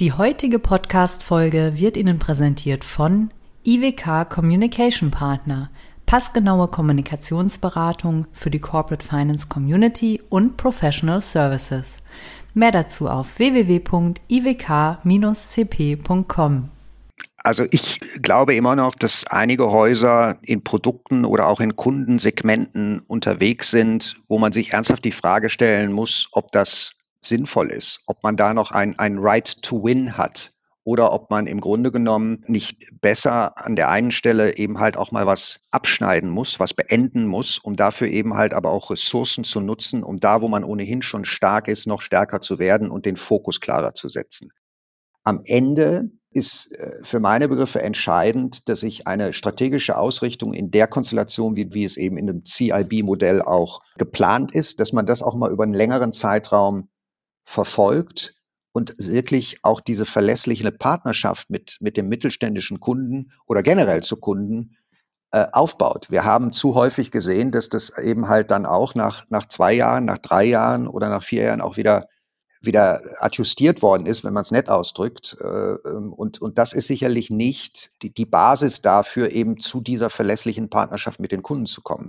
Die heutige Podcast-Folge wird Ihnen präsentiert von IWK Communication Partner, passgenaue Kommunikationsberatung für die Corporate Finance Community und Professional Services. Mehr dazu auf www.iwk-cp.com. Also ich glaube immer noch, dass einige Häuser in Produkten oder auch in Kundensegmenten unterwegs sind, wo man sich ernsthaft die Frage stellen muss, ob das sinnvoll ist, ob man da noch ein, ein Right to Win hat oder ob man im Grunde genommen nicht besser an der einen Stelle eben halt auch mal was abschneiden muss, was beenden muss, um dafür eben halt aber auch Ressourcen zu nutzen, um da, wo man ohnehin schon stark ist, noch stärker zu werden und den Fokus klarer zu setzen. Am Ende ist äh, für meine Begriffe entscheidend, dass ich eine strategische Ausrichtung in der Konstellation, wie, wie es eben in dem CIB-Modell auch geplant ist, dass man das auch mal über einen längeren Zeitraum verfolgt und wirklich auch diese verlässliche Partnerschaft mit, mit dem mittelständischen Kunden oder generell zu Kunden äh, aufbaut. Wir haben zu häufig gesehen, dass das eben halt dann auch nach, nach zwei Jahren, nach drei Jahren oder nach vier Jahren auch wieder wieder adjustiert worden ist, wenn man es nett ausdrückt. Äh, ähm, und, und das ist sicherlich nicht die, die Basis dafür, eben zu dieser verlässlichen Partnerschaft mit den Kunden zu kommen.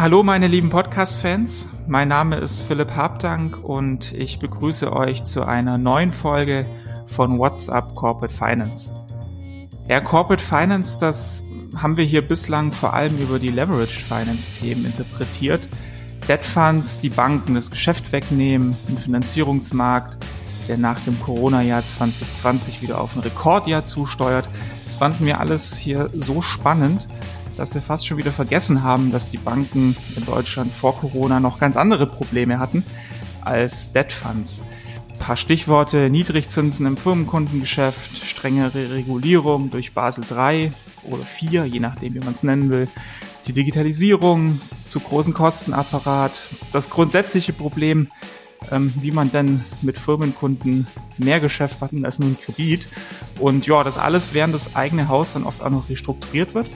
Hallo meine lieben Podcast-Fans, mein Name ist Philipp Habdank und ich begrüße euch zu einer neuen Folge von WhatsApp Corporate Finance. Ja, Corporate Finance, das haben wir hier bislang vor allem über die Leveraged Finance Themen interpretiert. Debt Funds, die Banken das Geschäft wegnehmen, ein Finanzierungsmarkt, der nach dem Corona-Jahr 2020 wieder auf ein Rekordjahr zusteuert. Das fanden wir alles hier so spannend, dass wir fast schon wieder vergessen haben, dass die Banken in Deutschland vor Corona noch ganz andere Probleme hatten als Debt Funds. Ein paar Stichworte, Niedrigzinsen im Firmenkundengeschäft, strengere Regulierung durch Basel III oder 4, je nachdem, wie man es nennen will, die Digitalisierung, zu großen Kostenapparat, das grundsätzliche Problem, ähm, wie man denn mit Firmenkunden mehr Geschäft hat als nur ein Kredit. Und ja, das alles, während das eigene Haus dann oft auch noch restrukturiert wird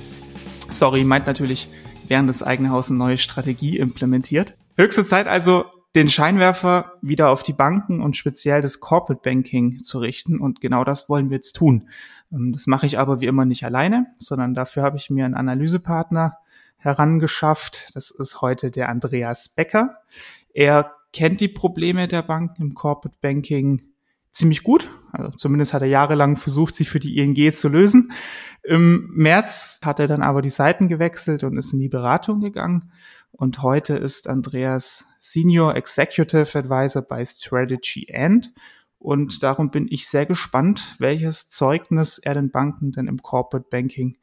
sorry, meint natürlich, während das eigene Haus eine neue Strategie implementiert. Höchste Zeit also, den Scheinwerfer wieder auf die Banken und speziell das Corporate Banking zu richten. Und genau das wollen wir jetzt tun. Ähm, das mache ich aber wie immer nicht alleine, sondern dafür habe ich mir einen Analysepartner herangeschafft. Das ist heute der Andreas Becker. Er kennt die Probleme der Banken im Corporate Banking ziemlich gut. Also zumindest hat er jahrelang versucht, sie für die ING zu lösen. Im März hat er dann aber die Seiten gewechselt und ist in die Beratung gegangen. Und heute ist Andreas Senior Executive Advisor bei Strategy End. Und darum bin ich sehr gespannt, welches Zeugnis er den Banken denn im Corporate Banking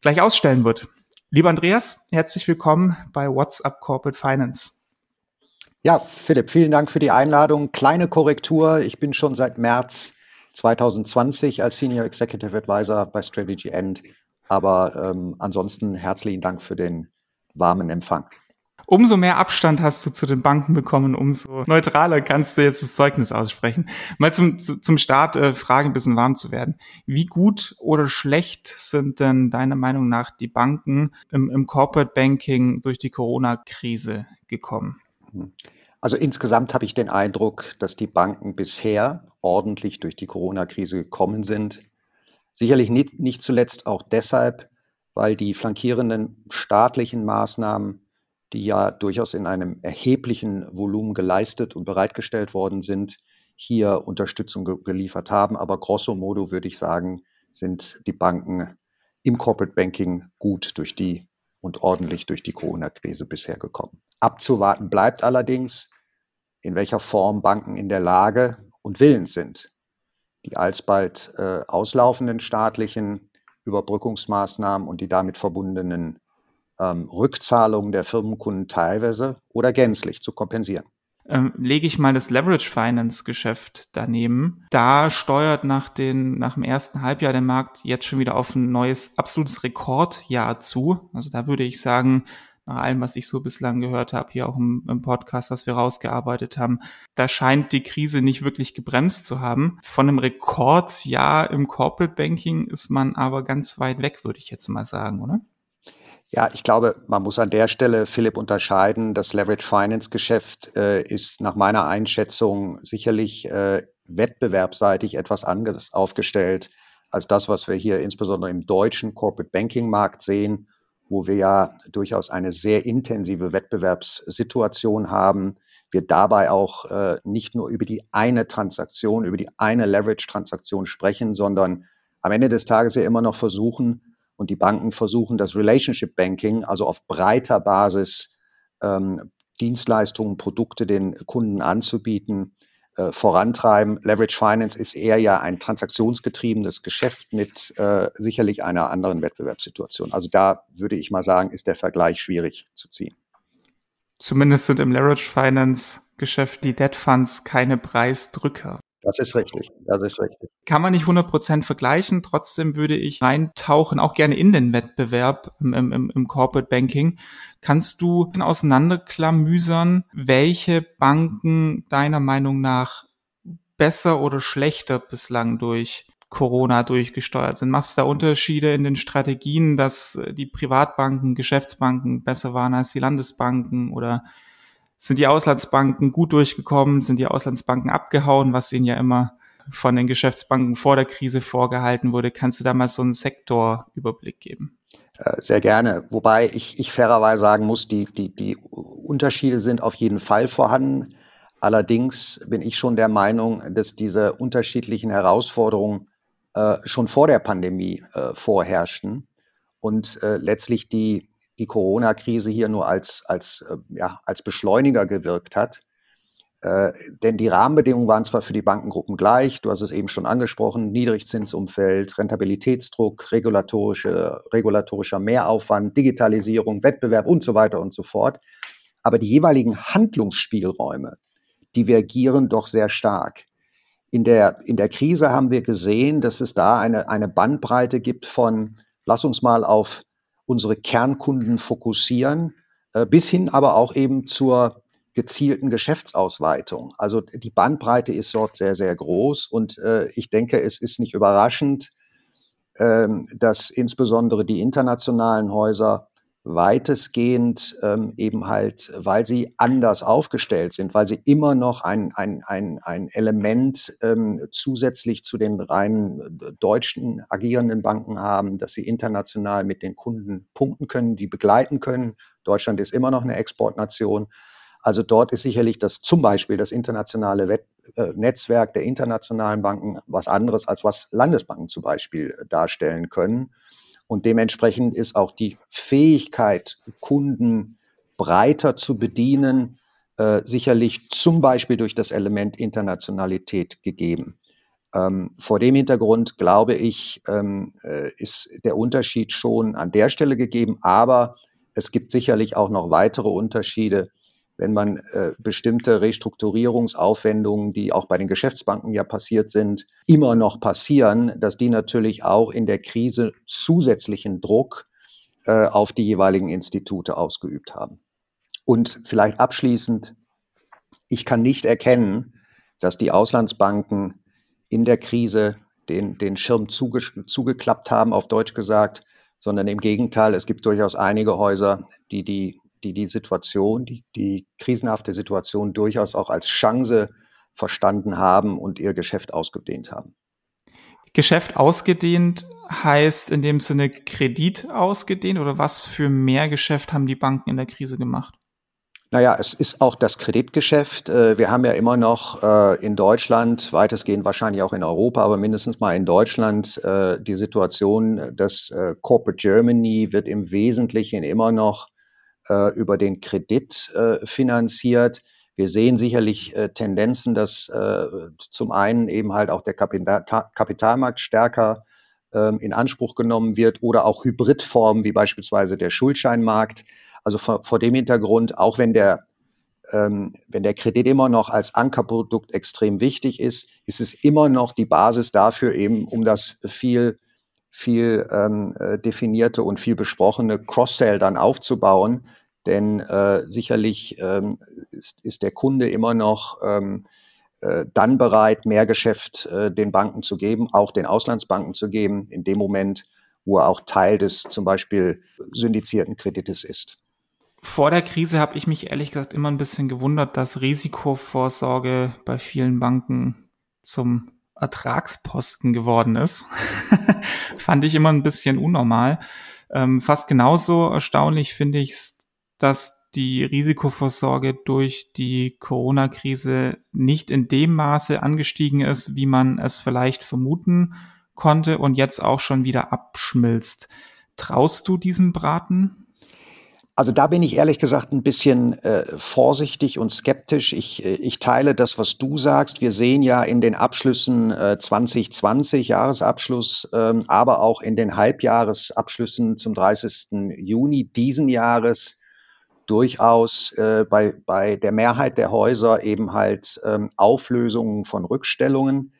gleich ausstellen wird. Lieber Andreas, herzlich willkommen bei WhatsApp Corporate Finance. Ja, Philipp, vielen Dank für die Einladung. Kleine Korrektur. Ich bin schon seit März 2020 als Senior Executive Advisor bei Strategy End. Aber ähm, ansonsten herzlichen Dank für den warmen Empfang. Umso mehr Abstand hast du zu den Banken bekommen, umso neutraler kannst du jetzt das Zeugnis aussprechen. Mal zum, zum Start äh, Fragen ein bisschen warm zu werden. Wie gut oder schlecht sind denn deiner Meinung nach die Banken im, im Corporate Banking durch die Corona-Krise gekommen? Hm. Also insgesamt habe ich den Eindruck, dass die Banken bisher ordentlich durch die Corona-Krise gekommen sind. Sicherlich nicht, nicht zuletzt auch deshalb, weil die flankierenden staatlichen Maßnahmen, die ja durchaus in einem erheblichen Volumen geleistet und bereitgestellt worden sind, hier Unterstützung ge geliefert haben. Aber grosso modo würde ich sagen, sind die Banken im Corporate Banking gut durch die und ordentlich durch die Corona-Krise bisher gekommen. Abzuwarten bleibt allerdings, in welcher Form Banken in der Lage und willens sind, die alsbald äh, auslaufenden staatlichen Überbrückungsmaßnahmen und die damit verbundenen ähm, Rückzahlungen der Firmenkunden teilweise oder gänzlich zu kompensieren. ähm, lege ich mal das Leverage Finance Geschäft daneben. Da steuert nach den, nach dem ersten Halbjahr der Markt jetzt schon wieder auf ein neues absolutes Rekordjahr zu. Also da würde ich sagen, nach allem, was ich so bislang gehört habe, hier auch im, im, Podcast, was wir rausgearbeitet haben, da scheint die Krise nicht wirklich gebremst zu haben. Von einem Rekordjahr im Corporate Banking ist man aber ganz weit weg, würde ich jetzt mal sagen, oder? Ja, ich glaube, man muss an der Stelle, Philipp, unterscheiden. Das Leverage Finance Geschäft äh, ist nach meiner Einschätzung sicherlich äh, wettbewerbsseitig etwas anders aufgestellt als das, was wir hier insbesondere im deutschen Corporate Banking Markt sehen, wo wir ja durchaus eine sehr intensive Wettbewerbssituation haben. Wir dabei auch äh, nicht nur über die eine Transaktion, über die eine Leverage-Transaktion sprechen, sondern am Ende des Tages ja immer noch versuchen, und die Banken versuchen, das Relationship Banking, also auf breiter Basis ähm, Dienstleistungen, Produkte den Kunden anzubieten, äh, vorantreiben. Leverage Finance ist eher ja ein transaktionsgetriebenes Geschäft mit äh, sicherlich einer anderen Wettbewerbssituation. Also da würde ich mal sagen, ist der Vergleich schwierig zu ziehen. Zumindest sind im Leverage Finance Geschäft die Debt Funds keine Preisdrücker. Das ist richtig. Das ist richtig. Kann man nicht 100% vergleichen. Trotzdem würde ich reintauchen, auch gerne in den Wettbewerb im, im, im Corporate Banking. Kannst du auseinanderklamüsern, welche Banken deiner Meinung nach besser oder schlechter bislang durch Corona durchgesteuert sind? Machst du da Unterschiede in den Strategien, dass die Privatbanken, Geschäftsbanken besser waren als die Landesbanken oder sind die Auslandsbanken gut durchgekommen? Sind die Auslandsbanken abgehauen, was ihnen ja immer von den Geschäftsbanken vor der Krise vorgehalten wurde? Kannst du da mal so einen Sektorüberblick geben? Äh, sehr gerne. Wobei ich, ich fairerweise sagen muss, die, die, die Unterschiede sind auf jeden Fall vorhanden. Allerdings bin ich schon der Meinung, dass diese unterschiedlichen Herausforderungen äh, schon vor der Pandemie äh, vorherrschten und äh, letztlich die, die Corona-Krise hier nur als, als, äh, ja, als Beschleuniger gewirkt hat. Äh, denn die Rahmenbedingungen waren zwar für die Bankengruppen gleich, du hast es eben schon angesprochen, Niedrigzinsumfeld, Rentabilitätsdruck, regulatorische, regulatorischer Mehraufwand, Digitalisierung, Wettbewerb und so weiter und so fort. Aber die jeweiligen Handlungsspielräume divergieren doch sehr stark. In der, in der Krise haben wir gesehen, dass es da eine, eine Bandbreite gibt von, lass uns mal auf unsere Kernkunden fokussieren, äh, bis hin aber auch eben zur gezielten Geschäftsausweitung. Also die Bandbreite ist dort sehr, sehr groß und äh, ich denke, es ist nicht überraschend, ähm, dass insbesondere die internationalen Häuser weitestgehend ähm, eben halt, weil sie anders aufgestellt sind, weil sie immer noch ein, ein, ein, ein Element ähm, zusätzlich zu den rein äh, deutschen agierenden Banken haben, dass sie international mit den Kunden punkten können, die begleiten können. Deutschland ist immer noch eine Exportnation. Also dort ist sicherlich das zum Beispiel das internationale Wett äh, Netzwerk der internationalen Banken was anderes, als was Landesbanken zum Beispiel äh, darstellen können. Und dementsprechend ist auch die Fähigkeit, Kunden breiter zu bedienen, äh, sicherlich zum Beispiel durch das Element Internationalität gegeben. Ähm, vor dem Hintergrund glaube ich, ähm, äh, ist der Unterschied schon an der Stelle gegeben, aber es gibt sicherlich auch noch weitere Unterschiede wenn man äh, bestimmte Restrukturierungsaufwendungen, die auch bei den Geschäftsbanken ja passiert sind, immer noch passieren, dass die natürlich auch in der Krise zusätzlichen Druck äh, auf die jeweiligen Institute ausgeübt haben. Und vielleicht abschließend, ich kann nicht erkennen, dass die Auslandsbanken in der Krise den, den Schirm zuge, zugeklappt haben, auf Deutsch gesagt, sondern im Gegenteil, es gibt durchaus einige Häuser, die die die die Situation, die, die krisenhafte Situation durchaus auch als Chance verstanden haben und ihr Geschäft ausgedehnt haben. Geschäft ausgedehnt heißt in dem Sinne Kredit ausgedehnt oder was für mehr Geschäft haben die Banken in der Krise gemacht? Naja, es ist auch das Kreditgeschäft. Äh, wir haben ja immer noch äh, in Deutschland, weitestgehend wahrscheinlich auch in Europa, aber mindestens mal in Deutschland äh, die Situation, dass Corporate Germany wird im Wesentlichen immer noch äh, über den Kredit äh, finanziert. Wir sehen sicherlich äh, Tendenzen, dass äh, zum einen eben halt auch der Kapital Kapitalmarkt stärker ähm, in Anspruch genommen wird oder auch Hybridformen wie beispielsweise der Schuldscheinmarkt. Also vor, vor dem Hintergrund, auch wenn der ähm, wenn der Kredit immer noch als Ankerprodukt extrem wichtig ist, ist es immer noch die Basis dafür eben, um das viel viel ähm, äh, definierte und viel besprochene Cross-Sell dann aufzubauen. Denn äh, sicherlich ähm, ist, ist der Kunde immer noch ähm, äh, dann bereit, mehr Geschäft äh, den Banken zu geben, auch den Auslandsbanken zu geben, in dem Moment, wo er auch Teil des zum Beispiel syndizierten Kredites ist. Vor der Krise habe ich mich ehrlich gesagt immer ein bisschen gewundert, dass Risikovorsorge bei vielen Banken zum Ertragsposten geworden ist. Fand ich immer ein bisschen unnormal. Ähm, fast genauso erstaunlich finde ich es, dass die Risikovorsorge durch die Corona-Krise nicht in dem Maße angestiegen ist, wie man es vielleicht vermuten konnte und jetzt auch schon wieder abschmilzt. Traust du diesem Braten? Also da bin ich ehrlich gesagt ein bisschen äh, vorsichtig und skeptisch. Ich, äh, ich teile das, was du sagst. Wir sehen ja in den Abschlüssen äh, 2020, Jahresabschluss, ähm, aber auch in den Halbjahresabschlüssen zum 30. Juni diesen Jahres durchaus äh, bei, bei der Mehrheit der Häuser eben halt ähm, Auflösungen von Rückstellungen.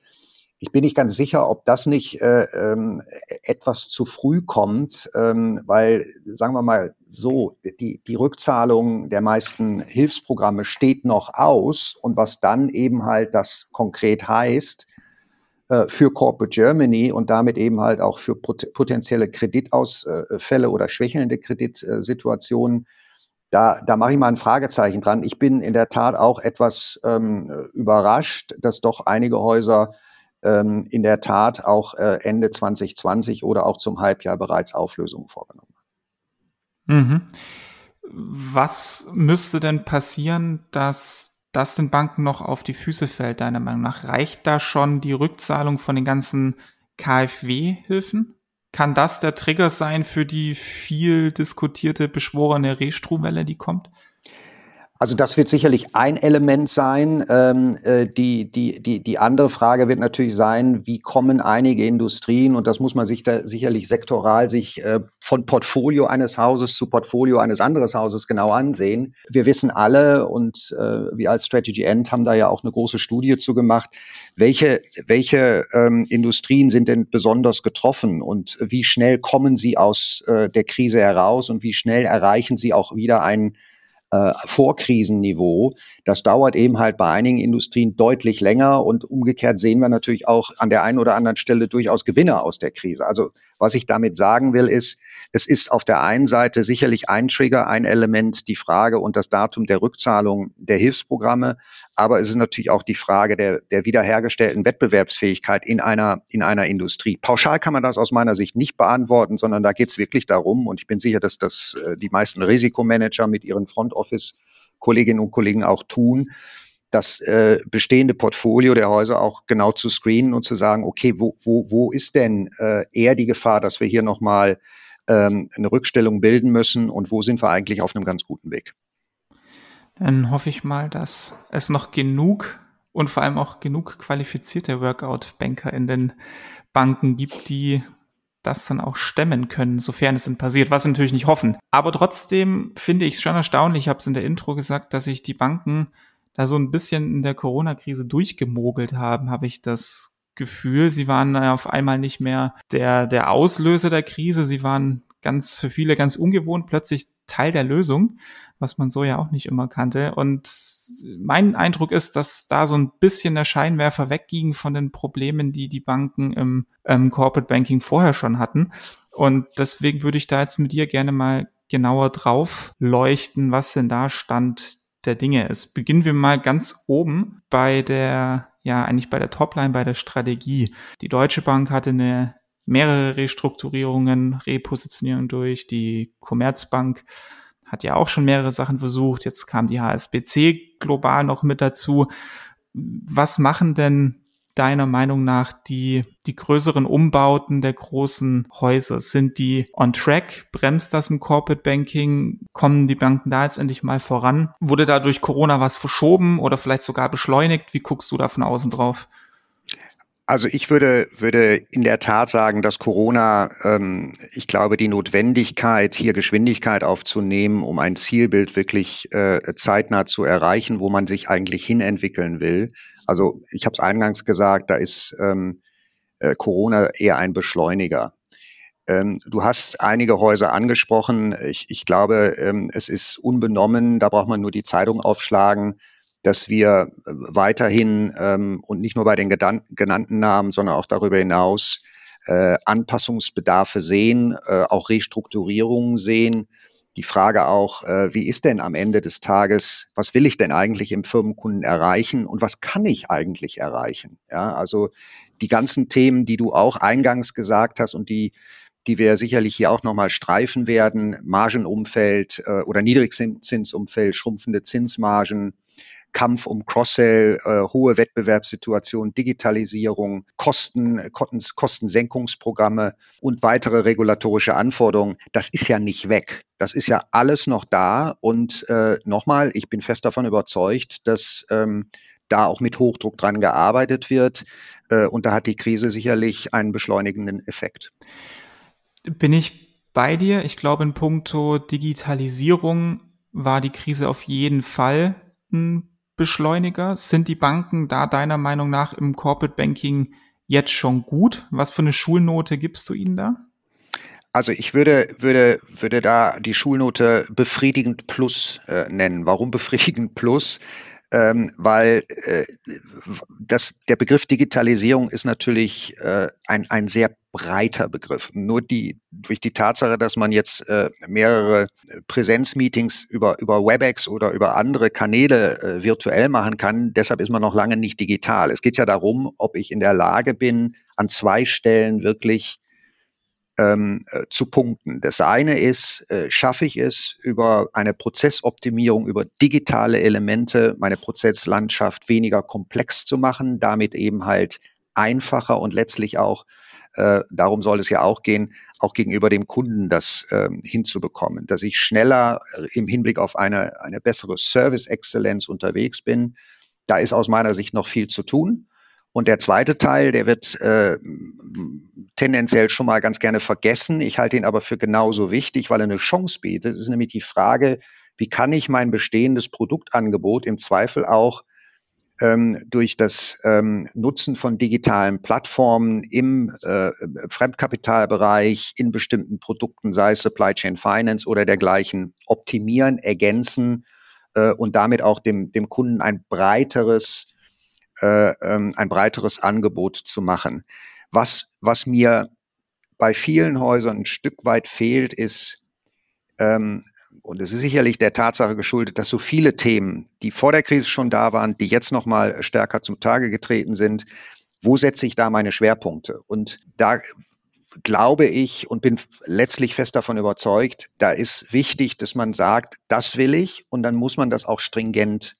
Ich bin nicht ganz sicher, ob das nicht äh, ähm, etwas zu früh kommt, ähm, weil, sagen wir mal so, die, die Rückzahlung der meisten Hilfsprogramme steht noch aus und was dann eben halt das konkret heißt äh, für Corporate Germany und damit eben halt auch für pot potenzielle Kreditausfälle oder schwächelnde Kreditsituationen, da, da mache ich mal ein Fragezeichen dran. Ich bin in der Tat auch etwas ähm, überrascht, dass doch einige Häuser ähm, in der Tat auch äh, Ende 2020 oder auch zum Halbjahr bereits Auflösungen vorgenommen Mhm. Was müsste denn passieren, dass das den Banken noch auf die Füße fällt, deiner Meinung nach? Reicht da schon die Rückzahlung von den ganzen KfW-Hilfen? Kann das der Trigger sein für die viel diskutierte, beschworene Restrumwelle, die kommt? Also das wird sicherlich ein Element sein. Ähm, äh, die, die, die, die andere Frage wird natürlich sein, wie kommen einige Industrien, und das muss man sich da sicherlich sektoral sich äh, von Portfolio eines Hauses zu Portfolio eines anderen Hauses genau ansehen. Wir wissen alle, und äh, wir als Strategy End haben da ja auch eine große Studie zu gemacht, welche, welche ähm, Industrien sind denn besonders getroffen und wie schnell kommen sie aus äh, der Krise heraus und wie schnell erreichen sie auch wieder einen äh, Vorkrisenniveau. Das dauert eben halt bei einigen Industrien deutlich länger und umgekehrt sehen wir natürlich auch an der einen oder anderen Stelle durchaus Gewinner aus der Krise. Also was ich damit sagen will, ist, es ist auf der einen Seite sicherlich ein Trigger, ein Element, die Frage und das Datum der Rückzahlung der Hilfsprogramme. Aber es ist natürlich auch die Frage der, der wiederhergestellten Wettbewerbsfähigkeit in einer, in einer Industrie. Pauschal kann man das aus meiner Sicht nicht beantworten, sondern da geht es wirklich darum, und ich bin sicher, dass das äh, die meisten Risikomanager mit ihren Front Office Kolleginnen und Kollegen auch tun, das äh, bestehende Portfolio der Häuser auch genau zu screenen und zu sagen, okay, wo, wo, wo ist denn äh, eher die Gefahr, dass wir hier nochmal ähm, eine Rückstellung bilden müssen und wo sind wir eigentlich auf einem ganz guten Weg? Dann hoffe ich mal, dass es noch genug und vor allem auch genug qualifizierte Workout-Banker in den Banken gibt, die das dann auch stemmen können, sofern es denn passiert, was wir natürlich nicht hoffen. Aber trotzdem finde ich es schon erstaunlich, ich habe es in der Intro gesagt, dass sich die Banken da so ein bisschen in der Corona-Krise durchgemogelt haben, habe ich das Gefühl. Sie waren auf einmal nicht mehr der, der Auslöser der Krise, sie waren ganz für viele ganz ungewohnt plötzlich Teil der Lösung, was man so ja auch nicht immer kannte. Und mein Eindruck ist, dass da so ein bisschen der Scheinwerfer wegging von den Problemen, die die Banken im, im Corporate Banking vorher schon hatten. Und deswegen würde ich da jetzt mit dir gerne mal genauer drauf leuchten, was denn da Stand der Dinge ist. Beginnen wir mal ganz oben bei der, ja, eigentlich bei der Topline, bei der Strategie. Die Deutsche Bank hatte eine mehrere Restrukturierungen, Repositionierung durch. Die Commerzbank hat ja auch schon mehrere Sachen versucht. Jetzt kam die HSBC global noch mit dazu. Was machen denn deiner Meinung nach die, die größeren Umbauten der großen Häuser? Sind die on track? Bremst das im Corporate Banking? Kommen die Banken da jetzt endlich mal voran? Wurde da durch Corona was verschoben oder vielleicht sogar beschleunigt? Wie guckst du da von außen drauf? Also ich würde, würde in der Tat sagen, dass Corona, ähm, ich glaube, die Notwendigkeit, hier Geschwindigkeit aufzunehmen, um ein Zielbild wirklich äh, zeitnah zu erreichen, wo man sich eigentlich hinentwickeln will. Also ich habe es eingangs gesagt, da ist ähm, äh, Corona eher ein Beschleuniger. Ähm, du hast einige Häuser angesprochen. Ich, ich glaube, ähm, es ist unbenommen, da braucht man nur die Zeitung aufschlagen dass wir äh, weiterhin ähm, und nicht nur bei den genannten Namen, sondern auch darüber hinaus äh, Anpassungsbedarfe sehen, äh, auch Restrukturierungen sehen. Die Frage auch, äh, wie ist denn am Ende des Tages, was will ich denn eigentlich im Firmenkunden erreichen und was kann ich eigentlich erreichen? Ja, also die ganzen Themen, die du auch eingangs gesagt hast und die die wir sicherlich hier auch nochmal streifen werden, Margenumfeld äh, oder Niedrigzinsumfeld, schrumpfende Zinsmargen, Kampf um Cross-Sell, äh, hohe Wettbewerbssituation, Digitalisierung, Kosten, Kostensenkungsprogramme und weitere regulatorische Anforderungen, das ist ja nicht weg. Das ist ja alles noch da. Und äh, nochmal, ich bin fest davon überzeugt, dass ähm, da auch mit Hochdruck dran gearbeitet wird. Äh, und da hat die Krise sicherlich einen beschleunigenden Effekt. Bin ich bei dir? Ich glaube, in puncto Digitalisierung war die Krise auf jeden Fall ein Beschleuniger? Sind die Banken da deiner Meinung nach im Corporate Banking jetzt schon gut? Was für eine Schulnote gibst du ihnen da? Also ich würde, würde, würde da die Schulnote befriedigend plus äh, nennen. Warum befriedigend plus? Ähm, weil äh, das, der Begriff Digitalisierung ist natürlich äh, ein, ein sehr breiter Begriff. Nur die, durch die Tatsache, dass man jetzt äh, mehrere Präsenzmeetings über, über WebEx oder über andere Kanäle äh, virtuell machen kann, deshalb ist man noch lange nicht digital. Es geht ja darum, ob ich in der Lage bin, an zwei Stellen wirklich ähm, äh, zu punkten. Das eine ist, äh, schaffe ich es über eine Prozessoptimierung, über digitale Elemente, meine Prozesslandschaft weniger komplex zu machen, damit eben halt einfacher und letztlich auch, äh, darum soll es ja auch gehen, auch gegenüber dem Kunden das ähm, hinzubekommen, dass ich schneller äh, im Hinblick auf eine, eine bessere Service-Exzellenz unterwegs bin. Da ist aus meiner Sicht noch viel zu tun. Und der zweite Teil, der wird äh, tendenziell schon mal ganz gerne vergessen. Ich halte ihn aber für genauso wichtig, weil er eine Chance bietet. Das ist nämlich die Frage, wie kann ich mein bestehendes Produktangebot im Zweifel auch ähm, durch das ähm, Nutzen von digitalen Plattformen im äh, Fremdkapitalbereich, in bestimmten Produkten, sei es Supply Chain Finance oder dergleichen, optimieren, ergänzen äh, und damit auch dem, dem Kunden ein breiteres äh, ähm, ein breiteres Angebot zu machen. Was, was mir bei vielen Häusern ein Stück weit fehlt, ist, ähm, und es ist sicherlich der Tatsache geschuldet, dass so viele Themen, die vor der Krise schon da waren, die jetzt nochmal stärker zum Tage getreten sind, wo setze ich da meine Schwerpunkte? Und da glaube ich und bin letztlich fest davon überzeugt, da ist wichtig, dass man sagt, das will ich und dann muss man das auch stringent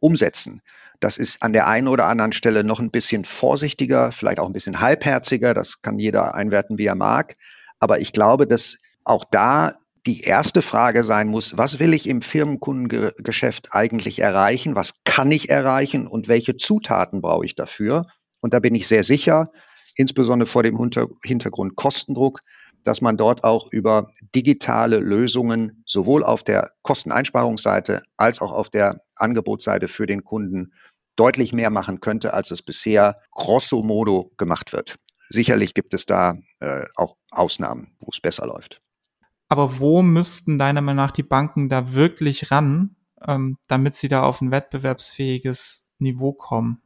umsetzen. Das ist an der einen oder anderen Stelle noch ein bisschen vorsichtiger, vielleicht auch ein bisschen halbherziger. Das kann jeder einwerten, wie er mag. Aber ich glaube, dass auch da die erste Frage sein muss, was will ich im Firmenkundengeschäft eigentlich erreichen? Was kann ich erreichen und welche Zutaten brauche ich dafür? Und da bin ich sehr sicher, insbesondere vor dem Hintergrund Kostendruck, dass man dort auch über digitale Lösungen sowohl auf der Kosteneinsparungsseite als auch auf der Angebotsseite für den Kunden deutlich mehr machen könnte, als es bisher grosso modo gemacht wird. Sicherlich gibt es da äh, auch Ausnahmen, wo es besser läuft. Aber wo müssten deiner Meinung nach die Banken da wirklich ran, ähm, damit sie da auf ein wettbewerbsfähiges Niveau kommen?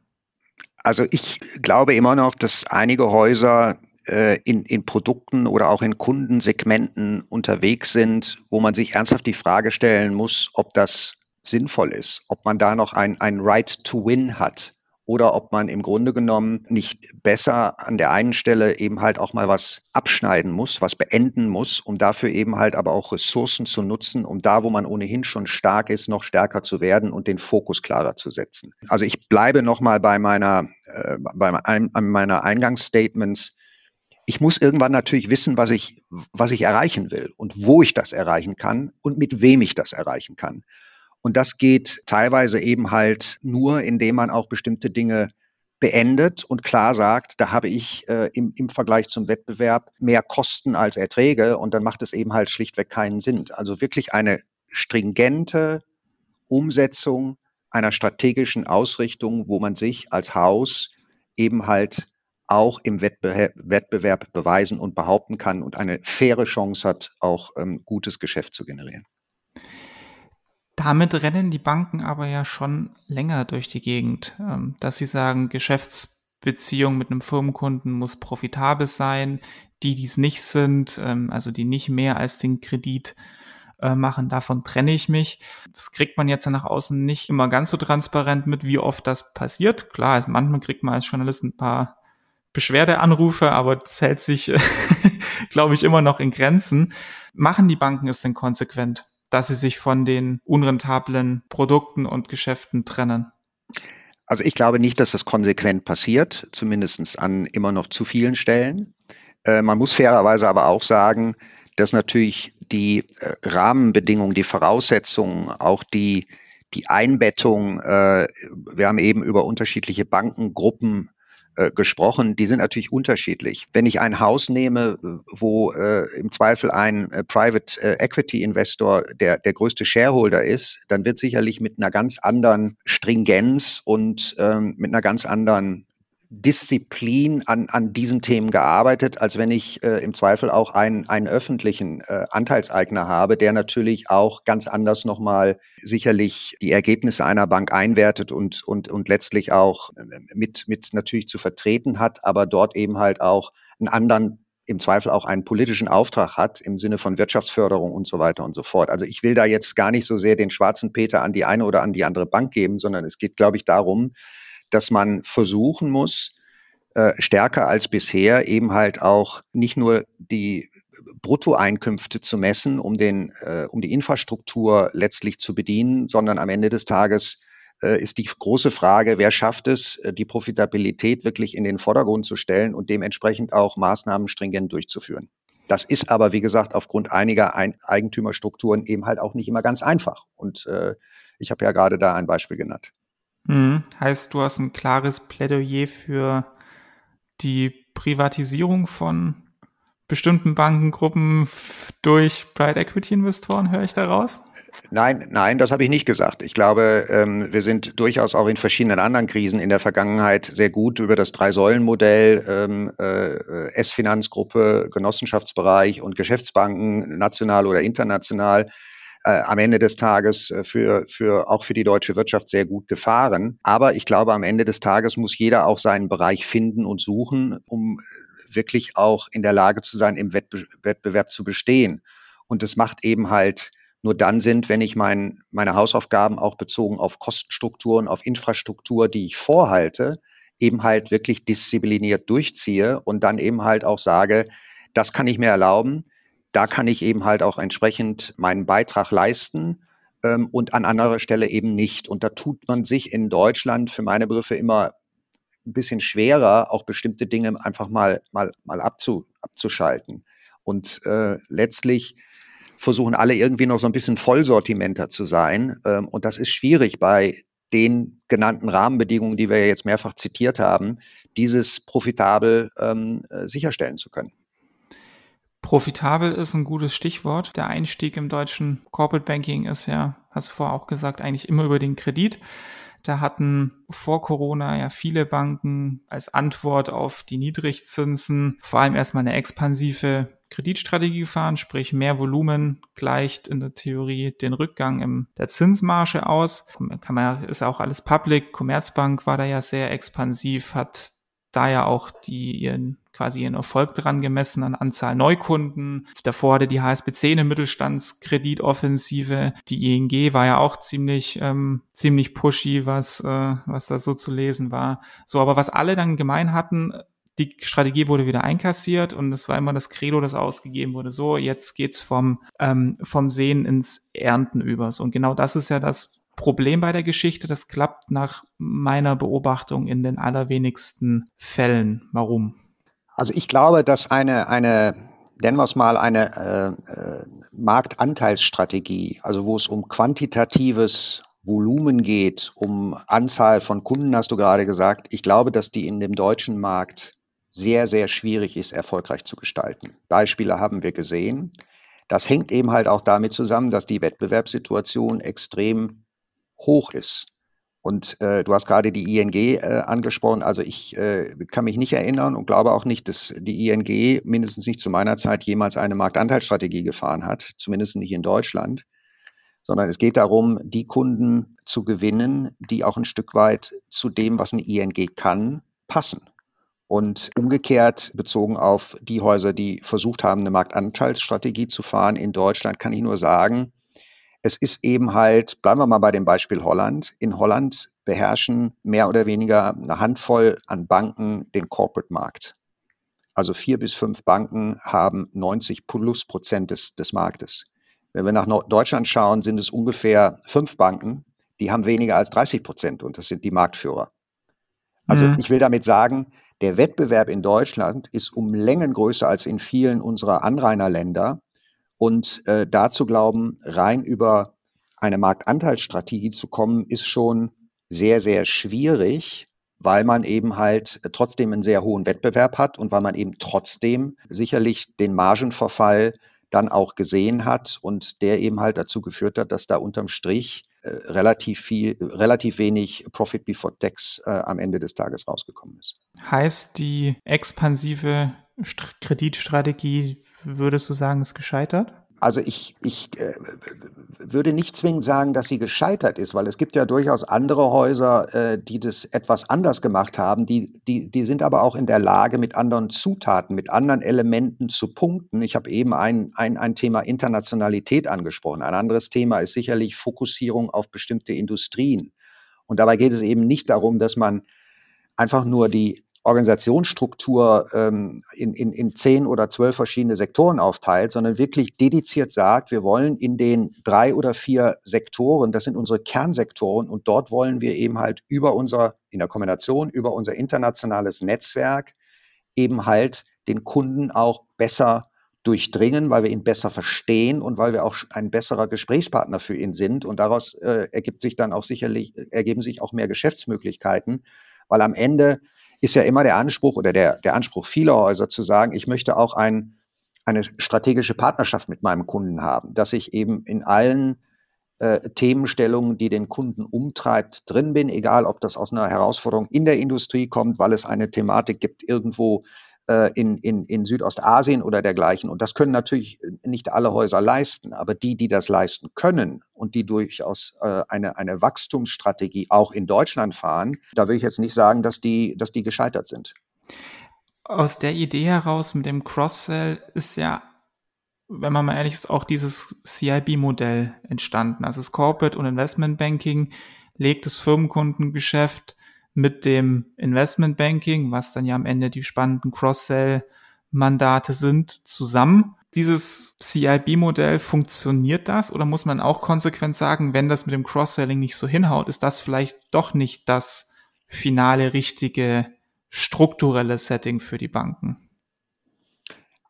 Also ich glaube immer noch, dass einige Häuser äh, in, in Produkten oder auch in Kundensegmenten unterwegs sind, wo man sich ernsthaft die Frage stellen muss, ob das sinnvoll ist, ob man da noch ein, ein Right to Win hat oder ob man im Grunde genommen nicht besser an der einen Stelle eben halt auch mal was abschneiden muss, was beenden muss, um dafür eben halt aber auch Ressourcen zu nutzen, um da, wo man ohnehin schon stark ist, noch stärker zu werden und den Fokus klarer zu setzen. Also ich bleibe nochmal bei meiner, äh, bei meiner Eingangsstatements. Ich muss irgendwann natürlich wissen, was ich, was ich erreichen will und wo ich das erreichen kann und mit wem ich das erreichen kann. Und das geht teilweise eben halt nur, indem man auch bestimmte Dinge beendet und klar sagt, da habe ich äh, im, im Vergleich zum Wettbewerb mehr Kosten als Erträge und dann macht es eben halt schlichtweg keinen Sinn. Also wirklich eine stringente Umsetzung einer strategischen Ausrichtung, wo man sich als Haus eben halt auch im Wettbewerb, beweisen und behaupten kann und eine faire Chance hat, auch ähm, gutes Geschäft zu generieren. Damit rennen die Banken aber ja schon länger durch die Gegend, ähm, dass sie sagen, Geschäftsbeziehung mit einem Firmenkunden muss profitabel sein. Die, die es nicht sind, ähm, also die nicht mehr als den Kredit äh, machen, davon trenne ich mich. Das kriegt man jetzt nach außen nicht immer ganz so transparent mit, wie oft das passiert. Klar, manchmal kriegt man als Journalist ein paar Beschwerdeanrufe, aber das hält sich, glaube ich, immer noch in Grenzen. Machen die Banken es denn konsequent, dass sie sich von den unrentablen Produkten und Geschäften trennen? Also ich glaube nicht, dass das konsequent passiert, zumindest an immer noch zu vielen Stellen. Äh, man muss fairerweise aber auch sagen, dass natürlich die äh, Rahmenbedingungen, die Voraussetzungen, auch die, die Einbettung, äh, wir haben eben über unterschiedliche Bankengruppen äh, gesprochen, die sind natürlich unterschiedlich. Wenn ich ein Haus nehme, wo äh, im Zweifel ein äh, Private äh, Equity Investor der, der größte Shareholder ist, dann wird sicherlich mit einer ganz anderen Stringenz und ähm, mit einer ganz anderen Disziplin an, an diesen Themen gearbeitet, als wenn ich äh, im Zweifel auch einen, einen öffentlichen äh, Anteilseigner habe, der natürlich auch ganz anders nochmal sicherlich die Ergebnisse einer Bank einwertet und, und, und letztlich auch äh, mit, mit natürlich zu vertreten hat, aber dort eben halt auch einen anderen im Zweifel auch einen politischen Auftrag hat im Sinne von Wirtschaftsförderung und so weiter und so fort. Also ich will da jetzt gar nicht so sehr den schwarzen Peter an die eine oder an die andere Bank geben, sondern es geht, glaube ich, darum, dass man versuchen muss, äh, stärker als bisher eben halt auch nicht nur die Bruttoeinkünfte zu messen, um den, äh, um die Infrastruktur letztlich zu bedienen, sondern am Ende des Tages äh, ist die große Frage, wer schafft es, die Profitabilität wirklich in den Vordergrund zu stellen und dementsprechend auch Maßnahmen stringent durchzuführen. Das ist aber, wie gesagt, aufgrund einiger Eigentümerstrukturen eben halt auch nicht immer ganz einfach. Und äh, ich habe ja gerade da ein Beispiel genannt. Mhm. Heißt, du hast ein klares Plädoyer für die Privatisierung von bestimmten Bankengruppen durch Private Equity Investoren, höre ich daraus? Nein, nein, das habe ich nicht gesagt. Ich glaube, ähm, wir sind durchaus auch in verschiedenen anderen Krisen in der Vergangenheit sehr gut über das Drei-Säulen-Modell, ähm, äh, S-Finanzgruppe, Genossenschaftsbereich und Geschäftsbanken, national oder international, äh, am Ende des Tages äh, für, für auch für die deutsche Wirtschaft sehr gut gefahren. Aber ich glaube, am Ende des Tages muss jeder auch seinen Bereich finden und suchen, um wirklich auch in der Lage zu sein, im Wettbe Wettbewerb zu bestehen. Und es macht eben halt nur dann Sinn, wenn ich mein, meine Hausaufgaben auch bezogen auf Kostenstrukturen, auf Infrastruktur, die ich vorhalte, eben halt wirklich diszipliniert durchziehe und dann eben halt auch sage, das kann ich mir erlauben, da kann ich eben halt auch entsprechend meinen Beitrag leisten ähm, und an anderer Stelle eben nicht. Und da tut man sich in Deutschland für meine Begriffe immer ein bisschen schwerer, auch bestimmte Dinge einfach mal, mal, mal abzu, abzuschalten. Und äh, letztlich versuchen alle irgendwie noch so ein bisschen Vollsortimenter zu sein. Ähm, und das ist schwierig bei den genannten Rahmenbedingungen, die wir jetzt mehrfach zitiert haben, dieses profitabel ähm, äh, sicherstellen zu können. Profitabel ist ein gutes Stichwort. Der Einstieg im deutschen Corporate Banking ist ja, hast du vorher auch gesagt, eigentlich immer über den Kredit. Da hatten vor Corona ja viele Banken als Antwort auf die Niedrigzinsen vor allem erstmal eine expansive Kreditstrategie gefahren, sprich mehr Volumen gleicht in der Theorie den Rückgang in der Zinsmarge aus. Kann man ist auch alles public. Commerzbank war da ja sehr expansiv, hat da ja auch die ihren quasi ihren Erfolg dran gemessen an Anzahl Neukunden. Davor hatte die HSBC eine Mittelstandskreditoffensive. Die ING war ja auch ziemlich, ähm, ziemlich pushy, was, äh, was da so zu lesen war. So, aber was alle dann gemein hatten, die Strategie wurde wieder einkassiert und es war immer das Credo, das ausgegeben wurde. So, jetzt geht's vom, ähm, vom Sehen ins Ernten über. So, und genau das ist ja das Problem bei der Geschichte. Das klappt nach meiner Beobachtung in den allerwenigsten Fällen. Warum? Also ich glaube, dass eine, eine nennen wir es mal eine äh, äh, Marktanteilsstrategie, also wo es um quantitatives Volumen geht, um Anzahl von Kunden, hast du gerade gesagt, ich glaube, dass die in dem deutschen Markt sehr, sehr schwierig ist, erfolgreich zu gestalten. Beispiele haben wir gesehen. Das hängt eben halt auch damit zusammen, dass die Wettbewerbssituation extrem hoch ist. Und äh, du hast gerade die ING äh, angesprochen. Also ich äh, kann mich nicht erinnern und glaube auch nicht, dass die ING mindestens nicht zu meiner Zeit jemals eine Marktanteilsstrategie gefahren hat, zumindest nicht in Deutschland, sondern es geht darum, die Kunden zu gewinnen, die auch ein Stück weit zu dem, was eine ING kann, passen. Und umgekehrt bezogen auf die Häuser, die versucht haben, eine Marktanteilsstrategie zu fahren in Deutschland, kann ich nur sagen, es ist eben halt, bleiben wir mal bei dem Beispiel Holland. In Holland beherrschen mehr oder weniger eine Handvoll an Banken den Corporate-Markt. Also vier bis fünf Banken haben 90 plus Prozent des, des Marktes. Wenn wir nach Deutschland schauen, sind es ungefähr fünf Banken, die haben weniger als 30 Prozent und das sind die Marktführer. Also mhm. ich will damit sagen, der Wettbewerb in Deutschland ist um Längen größer als in vielen unserer Anrainerländer. Und äh, da zu glauben, rein über eine Marktanteilsstrategie zu kommen, ist schon sehr, sehr schwierig, weil man eben halt trotzdem einen sehr hohen Wettbewerb hat und weil man eben trotzdem sicherlich den Margenverfall dann auch gesehen hat und der eben halt dazu geführt hat, dass da unterm Strich relativ viel, relativ wenig Profit before Tax äh, am Ende des Tages rausgekommen ist. Heißt die expansive Kreditstrategie, würdest du sagen, ist gescheitert? Also ich, ich äh, würde nicht zwingend sagen, dass sie gescheitert ist, weil es gibt ja durchaus andere Häuser, äh, die das etwas anders gemacht haben. Die, die, die sind aber auch in der Lage, mit anderen Zutaten, mit anderen Elementen zu punkten. Ich habe eben ein, ein, ein Thema Internationalität angesprochen. Ein anderes Thema ist sicherlich Fokussierung auf bestimmte Industrien. Und dabei geht es eben nicht darum, dass man einfach nur die Organisationsstruktur ähm, in, in, in zehn oder zwölf verschiedene Sektoren aufteilt, sondern wirklich dediziert sagt, wir wollen in den drei oder vier Sektoren, das sind unsere Kernsektoren, und dort wollen wir eben halt über unser, in der Kombination, über unser internationales Netzwerk eben halt den Kunden auch besser durchdringen, weil wir ihn besser verstehen und weil wir auch ein besserer Gesprächspartner für ihn sind. Und daraus äh, ergibt sich dann auch sicherlich, ergeben sich auch mehr Geschäftsmöglichkeiten, weil am Ende ist ja immer der Anspruch oder der, der Anspruch vieler Häuser zu sagen, ich möchte auch ein, eine strategische Partnerschaft mit meinem Kunden haben, dass ich eben in allen äh, Themenstellungen, die den Kunden umtreibt, drin bin, egal ob das aus einer Herausforderung in der Industrie kommt, weil es eine Thematik gibt irgendwo äh, in, in, in Südostasien oder dergleichen. Und das können natürlich nicht alle Häuser leisten, aber die, die das leisten können und die durchaus äh, eine, eine Wachstumsstrategie auch in Deutschland fahren, da will ich jetzt nicht sagen, dass die, dass die gescheitert sind. Aus der Idee heraus mit dem Cross-Sell ist ja wenn man mal ehrlich ist, auch dieses CIB-Modell entstanden. Also das Corporate und Investment Banking legt das Firmenkundengeschäft mit dem Investment Banking, was dann ja am Ende die spannenden Cross-Sell-Mandate sind, zusammen. Dieses CIB-Modell, funktioniert das oder muss man auch konsequent sagen, wenn das mit dem Cross-Selling nicht so hinhaut, ist das vielleicht doch nicht das finale, richtige, strukturelle Setting für die Banken?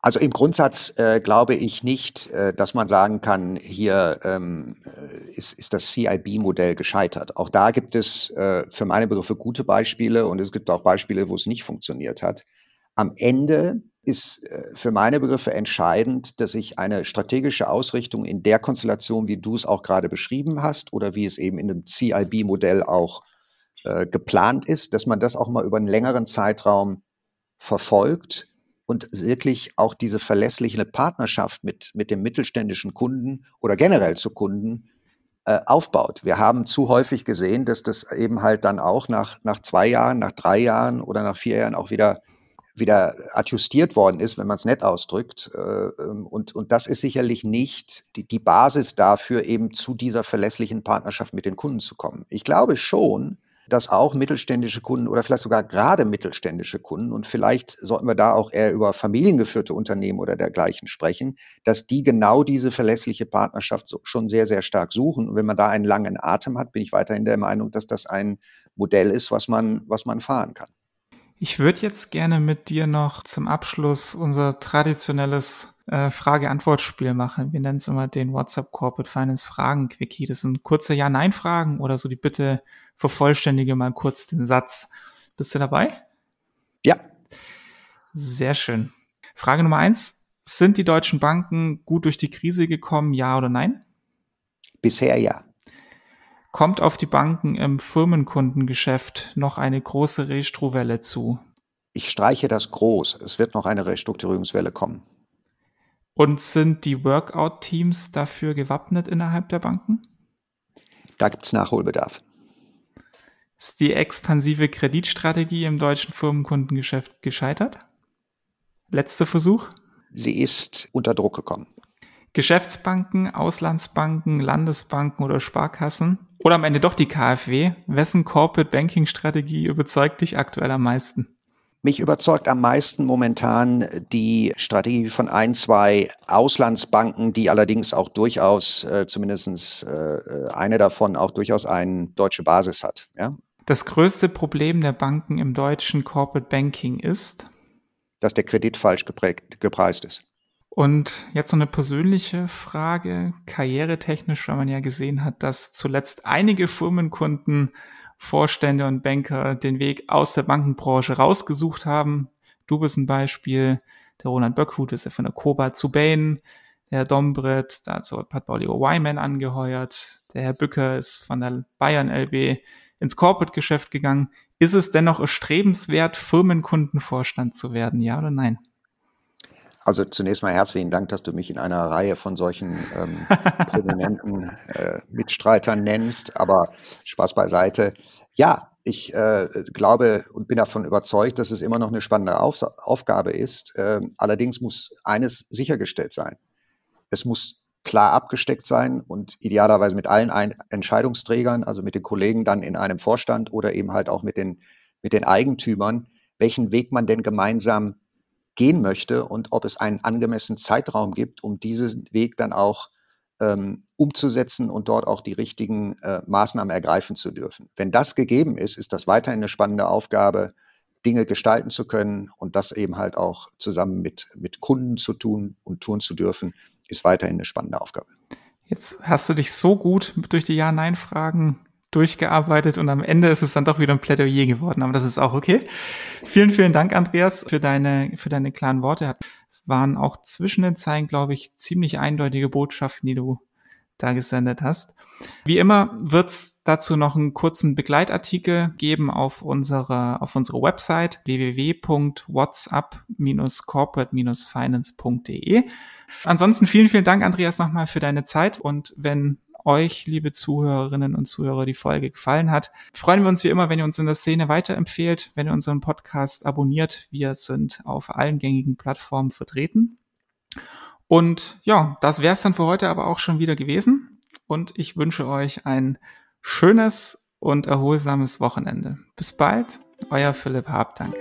Also im Grundsatz äh, glaube ich nicht, äh, dass man sagen kann, hier ähm, äh, ist, ist das CIB-Modell gescheitert. Auch da gibt es äh, für meine Begriffe gute Beispiele und es gibt auch Beispiele, wo es nicht funktioniert hat. Am Ende ist äh, für meine Begriffe entscheidend, dass ich eine strategische Ausrichtung in der Konstellation, wie du es auch gerade beschrieben hast oder wie es eben in dem CIB-Modell auch äh, geplant ist, dass man das auch mal über einen längeren Zeitraum verfolgt und wirklich auch diese verlässliche Partnerschaft mit, mit dem mittelständischen Kunden oder generell zu Kunden äh, aufbaut. Wir haben zu häufig gesehen, dass das eben halt dann auch nach, nach zwei Jahren, nach drei Jahren oder nach vier Jahren auch wieder wieder adjustiert worden ist, wenn man es nett ausdrückt. Äh, ähm, und, und das ist sicherlich nicht die, die Basis dafür, eben zu dieser verlässlichen Partnerschaft mit den Kunden zu kommen. Ich glaube schon, dass auch mittelständische Kunden oder vielleicht sogar gerade mittelständische Kunden und vielleicht sollten wir da auch eher über familiengeführte Unternehmen oder dergleichen sprechen, dass die genau diese verlässliche Partnerschaft schon sehr, sehr stark suchen. Und wenn man da einen langen Atem hat, bin ich weiterhin der Meinung, dass das ein Modell ist, was man, was man fahren kann. Ich würde jetzt gerne mit dir noch zum Abschluss unser traditionelles äh, Frage-Antwort-Spiel machen. Wir nennen es immer den WhatsApp Corporate Finance Fragen-Quickie. Das sind kurze Ja-Nein-Fragen oder so die Bitte vervollständige mal kurz den Satz. Bist du dabei? Ja. Sehr schön. Frage Nummer eins. Sind die deutschen Banken gut durch die Krise gekommen, ja oder nein? Bisher ja. Kommt auf die Banken im Firmenkundengeschäft noch eine große Restruwelle zu? Ich streiche das groß. Es wird noch eine Restrukturierungswelle kommen. Und sind die Workout-Teams dafür gewappnet innerhalb der Banken? Da gibt es Nachholbedarf. Ist die expansive Kreditstrategie im deutschen Firmenkundengeschäft gescheitert? Letzter Versuch? Sie ist unter Druck gekommen. Geschäftsbanken, Auslandsbanken, Landesbanken oder Sparkassen oder am Ende doch die KfW? Wessen Corporate Banking Strategie überzeugt dich aktuell am meisten? Mich überzeugt am meisten momentan die Strategie von ein, zwei Auslandsbanken, die allerdings auch durchaus, äh, zumindest äh, eine davon, auch durchaus eine deutsche Basis hat. Ja? Das größte Problem der Banken im deutschen Corporate Banking ist, dass der Kredit falsch geprägt, gepreist ist. Und jetzt noch eine persönliche Frage, karrieretechnisch, weil man ja gesehen hat, dass zuletzt einige Firmenkunden, Vorstände und Banker den Weg aus der Bankenbranche rausgesucht haben. Du bist ein Beispiel, der Roland Böckhut ist ja von der Koba zu Bain, der Herr Dombret, dazu hat Oliver Wyman angeheuert, der Herr Bücker ist von der Bayern LB ins Corporate-Geschäft gegangen. Ist es dennoch erstrebenswert, Firmenkundenvorstand zu werden, ja oder nein? Also zunächst mal herzlichen Dank, dass du mich in einer Reihe von solchen ähm, prominenten äh, Mitstreitern nennst. Aber Spaß beiseite. Ja, ich äh, glaube und bin davon überzeugt, dass es immer noch eine spannende Auf Aufgabe ist. Äh, allerdings muss eines sichergestellt sein. Es muss klar abgesteckt sein und idealerweise mit allen Ein Entscheidungsträgern, also mit den Kollegen dann in einem Vorstand oder eben halt auch mit den, mit den Eigentümern, welchen Weg man denn gemeinsam gehen möchte und ob es einen angemessenen Zeitraum gibt, um diesen Weg dann auch ähm, umzusetzen und dort auch die richtigen äh, Maßnahmen ergreifen zu dürfen. Wenn das gegeben ist, ist das weiterhin eine spannende Aufgabe, Dinge gestalten zu können und das eben halt auch zusammen mit, mit Kunden zu tun und tun zu dürfen, ist weiterhin eine spannende Aufgabe. Jetzt hast du dich so gut durch die Ja-Nein-Fragen durchgearbeitet und am Ende ist es dann doch wieder ein Plädoyer geworden, aber das ist auch okay. Vielen, vielen Dank, Andreas, für deine, für deine klaren Worte. Waren auch zwischen den Zeilen, glaube ich, ziemlich eindeutige Botschaften, die du da gesendet hast. Wie immer wird's dazu noch einen kurzen Begleitartikel geben auf unserer, auf unserer Website www.whatsapp-corporate-finance.de. Ansonsten vielen, vielen Dank, Andreas, nochmal für deine Zeit und wenn euch, liebe Zuhörerinnen und Zuhörer, die Folge gefallen hat. Freuen wir uns wie immer, wenn ihr uns in der Szene weiterempfehlt, wenn ihr unseren Podcast abonniert. Wir sind auf allen gängigen Plattformen vertreten. Und ja, das wäre es dann für heute aber auch schon wieder gewesen. Und ich wünsche euch ein schönes und erholsames Wochenende. Bis bald, euer Philipp Habdank.